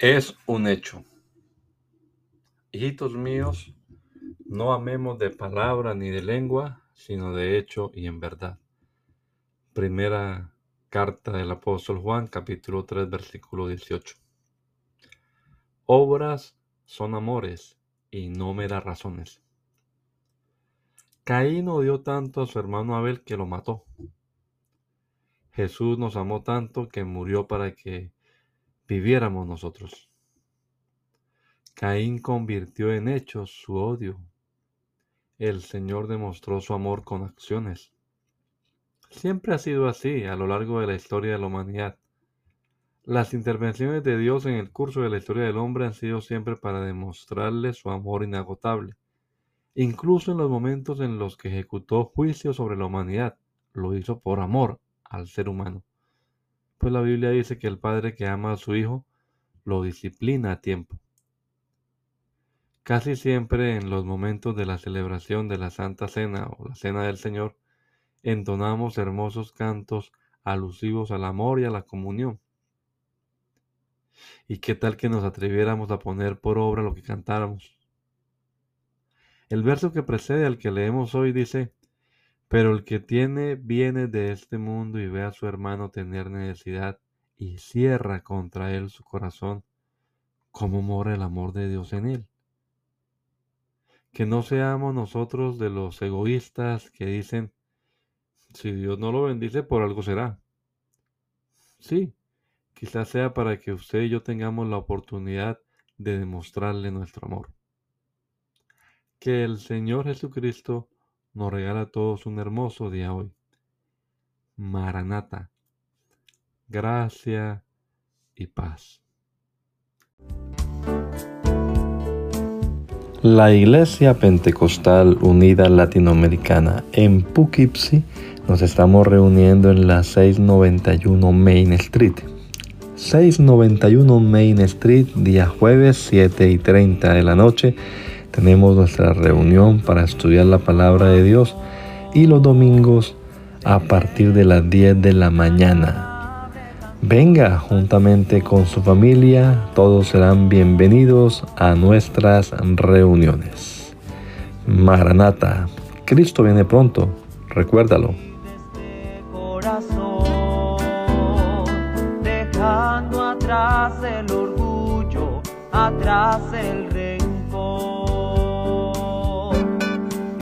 Es un hecho. Hijitos míos, no amemos de palabra ni de lengua, sino de hecho y en verdad. Primera carta del apóstol Juan, capítulo 3, versículo 18. Obras son amores y no me da razones. Caín odió tanto a su hermano Abel que lo mató. Jesús nos amó tanto que murió para que viviéramos nosotros. Caín convirtió en hechos su odio. El Señor demostró su amor con acciones. Siempre ha sido así a lo largo de la historia de la humanidad. Las intervenciones de Dios en el curso de la historia del hombre han sido siempre para demostrarle su amor inagotable. Incluso en los momentos en los que ejecutó juicio sobre la humanidad, lo hizo por amor al ser humano. Pues la Biblia dice que el padre que ama a su hijo lo disciplina a tiempo. Casi siempre en los momentos de la celebración de la Santa Cena o la Cena del Señor, entonamos hermosos cantos alusivos al amor y a la comunión. ¿Y qué tal que nos atreviéramos a poner por obra lo que cantáramos? El verso que precede al que leemos hoy dice, pero el que tiene bienes de este mundo y ve a su hermano tener necesidad y cierra contra él su corazón, ¿cómo mora el amor de Dios en él? Que no seamos nosotros de los egoístas que dicen, si Dios no lo bendice, por algo será. Sí, quizás sea para que usted y yo tengamos la oportunidad de demostrarle nuestro amor. Que el Señor Jesucristo nos regala a todos un hermoso día hoy. Maranata, gracia y paz. La Iglesia Pentecostal Unida Latinoamericana en Poughkeepsie nos estamos reuniendo en la 691 Main Street. 691 Main Street, día jueves 7 y 30 de la noche tenemos nuestra reunión para estudiar la palabra de Dios y los domingos a partir de las 10 de la mañana. Venga juntamente con su familia, todos serán bienvenidos a nuestras reuniones. Maranata, Cristo viene pronto, recuérdalo. Dejando atrás el orgullo, atrás el rencor.